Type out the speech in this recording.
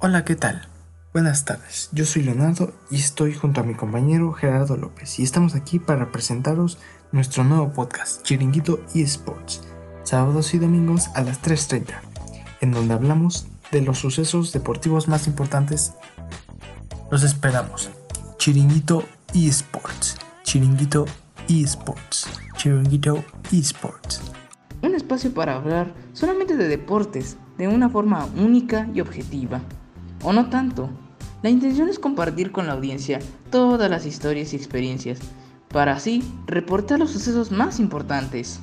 Hola, ¿qué tal? Buenas tardes, yo soy Leonardo y estoy junto a mi compañero Gerardo López y estamos aquí para presentaros nuestro nuevo podcast, Chiringuito eSports, sábados y domingos a las 3.30, en donde hablamos de los sucesos deportivos más importantes. Los esperamos. Chiringuito eSports, Chiringuito eSports, Chiringuito eSports. Un espacio para hablar solamente de deportes, de una forma única y objetiva. O no tanto. La intención es compartir con la audiencia todas las historias y experiencias, para así reportar los sucesos más importantes.